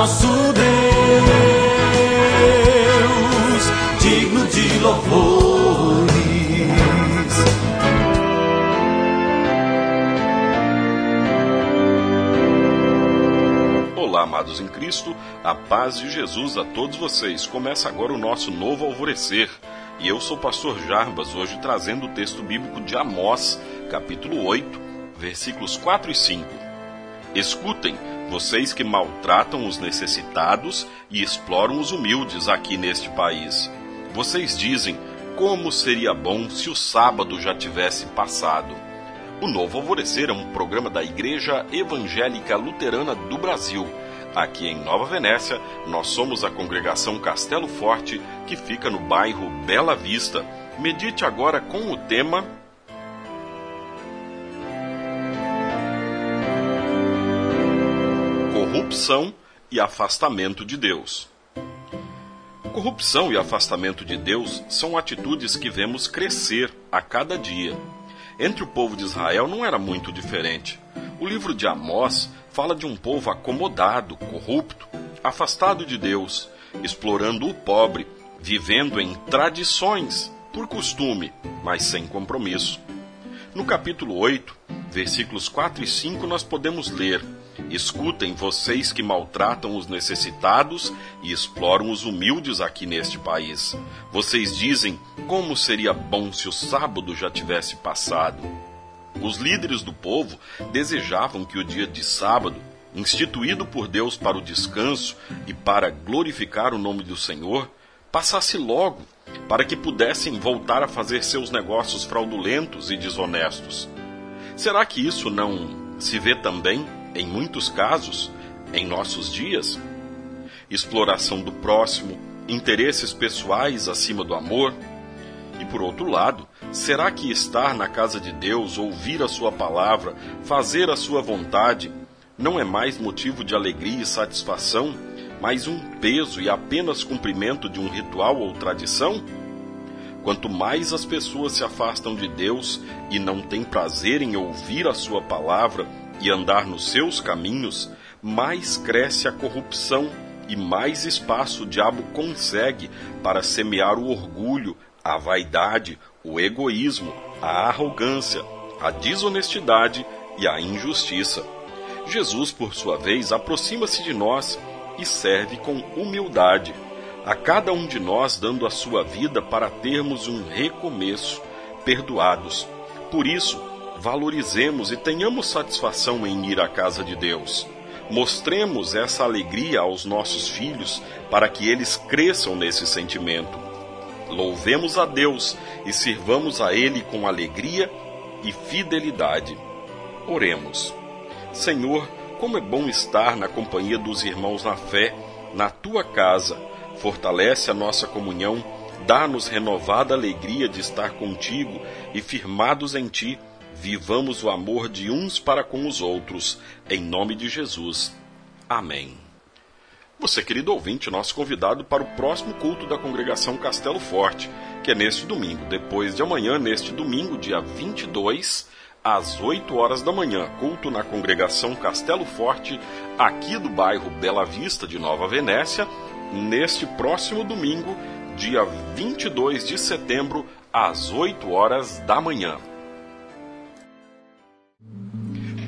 nosso Deus, digno de louvores. Olá, amados em Cristo, a paz de Jesus a todos vocês. Começa agora o nosso novo alvorecer. E eu sou o pastor Jarbas, hoje trazendo o texto bíblico de Amós, capítulo 8, versículos 4 e 5. Escutem, vocês que maltratam os necessitados e exploram os humildes aqui neste país. Vocês dizem: como seria bom se o sábado já tivesse passado. O Novo Alvorecer é um programa da Igreja Evangélica Luterana do Brasil. Aqui em Nova Venécia, nós somos a congregação Castelo Forte, que fica no bairro Bela Vista. Medite agora com o tema Corrupção e afastamento de Deus. Corrupção e afastamento de Deus são atitudes que vemos crescer a cada dia. Entre o povo de Israel não era muito diferente. O livro de Amós fala de um povo acomodado, corrupto, afastado de Deus, explorando o pobre, vivendo em tradições, por costume, mas sem compromisso. No capítulo 8, versículos 4 e 5, nós podemos ler: Escutem vocês que maltratam os necessitados e exploram os humildes aqui neste país. Vocês dizem: como seria bom se o sábado já tivesse passado. Os líderes do povo desejavam que o dia de sábado, instituído por Deus para o descanso e para glorificar o nome do Senhor, passasse logo, para que pudessem voltar a fazer seus negócios fraudulentos e desonestos. Será que isso não se vê também, em muitos casos, em nossos dias? Exploração do próximo, interesses pessoais acima do amor, e por outro lado, será que estar na casa de Deus, ouvir a sua palavra, fazer a sua vontade, não é mais motivo de alegria e satisfação, mas um peso e apenas cumprimento de um ritual ou tradição? Quanto mais as pessoas se afastam de Deus e não têm prazer em ouvir a sua palavra e andar nos seus caminhos, mais cresce a corrupção e mais espaço o diabo consegue para semear o orgulho, a vaidade, o egoísmo, a arrogância, a desonestidade e a injustiça. Jesus, por sua vez, aproxima-se de nós e serve com humildade, a cada um de nós dando a sua vida para termos um recomeço, perdoados. Por isso, valorizemos e tenhamos satisfação em ir à casa de Deus. Mostremos essa alegria aos nossos filhos para que eles cresçam nesse sentimento Louvemos a Deus e sirvamos a Ele com alegria e fidelidade. Oremos. Senhor, como é bom estar na companhia dos irmãos na fé, na tua casa. Fortalece a nossa comunhão, dá-nos renovada alegria de estar contigo e firmados em ti, vivamos o amor de uns para com os outros. Em nome de Jesus. Amém. Você, querido ouvinte, nosso convidado para o próximo culto da congregação Castelo Forte, que é neste domingo, depois de amanhã, neste domingo, dia 22, às 8 horas da manhã, culto na congregação Castelo Forte, aqui do bairro Bela Vista de Nova Venécia, neste próximo domingo, dia 22 de setembro, às 8 horas da manhã.